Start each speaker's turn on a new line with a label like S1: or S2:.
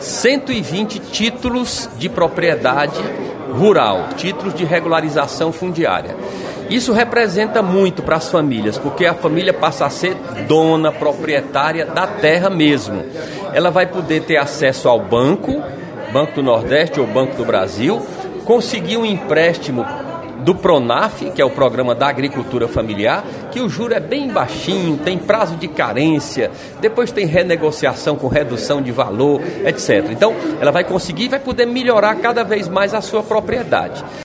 S1: 120 títulos de propriedade rural, títulos de regularização fundiária. Isso representa muito para as famílias, porque a família passa a ser dona, proprietária da terra mesmo. Ela vai poder ter acesso ao banco, Banco do Nordeste ou Banco do Brasil, conseguir um empréstimo do Pronaf, que é o programa da agricultura familiar, que o juro é bem baixinho, tem prazo de carência, depois tem renegociação com redução de valor, etc. Então, ela vai conseguir e vai poder melhorar cada vez mais a sua propriedade.